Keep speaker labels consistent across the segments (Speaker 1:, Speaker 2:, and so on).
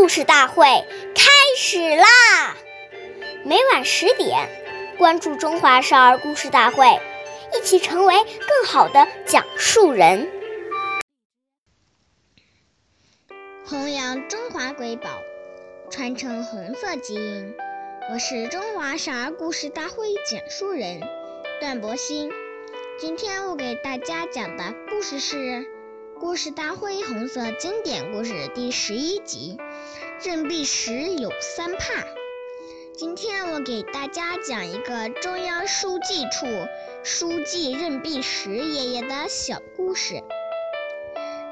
Speaker 1: 故事大会开始啦！每晚十点，关注《中华少儿故事大会》，一起成为更好的讲述人。
Speaker 2: 弘扬中华瑰宝，传承红色基因。我是中华少儿故事大会讲述人段博鑫。今天我给大家讲的故事是。故事大会红色经典故事第十一集：任弼时有三怕。今天我给大家讲一个中央书记处书记任弼时爷爷的小故事。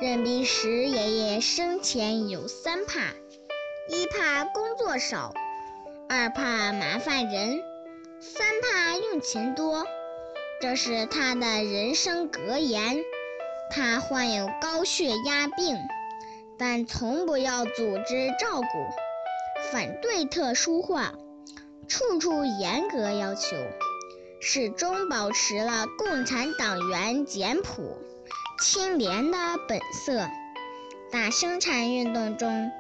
Speaker 2: 任弼时爷爷生前有三怕：一怕工作少，二怕麻烦人，三怕用钱多。这是他的人生格言。他患有高血压病，但从不要组织照顾，反对特殊化，处处严格要求，始终保持了共产党员简朴、清廉的本色。大生产运动中，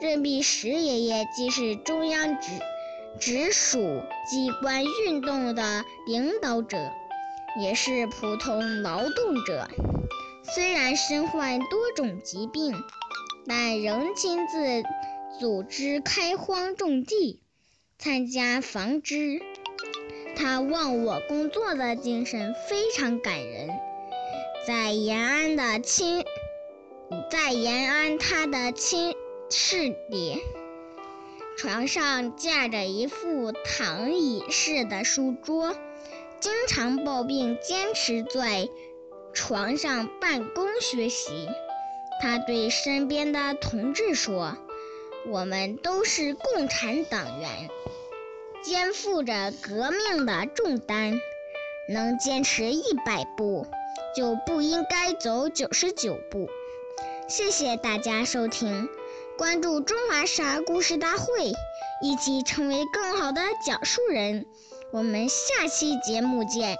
Speaker 2: 任弼时爷爷既是中央直直属机关运动的领导者，也是普通劳动者。虽然身患多种疾病，但仍亲自组织开荒种地，参加防治。他忘我工作的精神非常感人。在延安的亲，在延安他的亲室里，床上架着一副躺椅式的书桌，经常抱病，坚持在。床上办公学习，他对身边的同志说：“我们都是共产党员，肩负着革命的重担，能坚持一百步，就不应该走九十九步。”谢谢大家收听，关注中华少儿故事大会，一起成为更好的讲述人。我们下期节目见。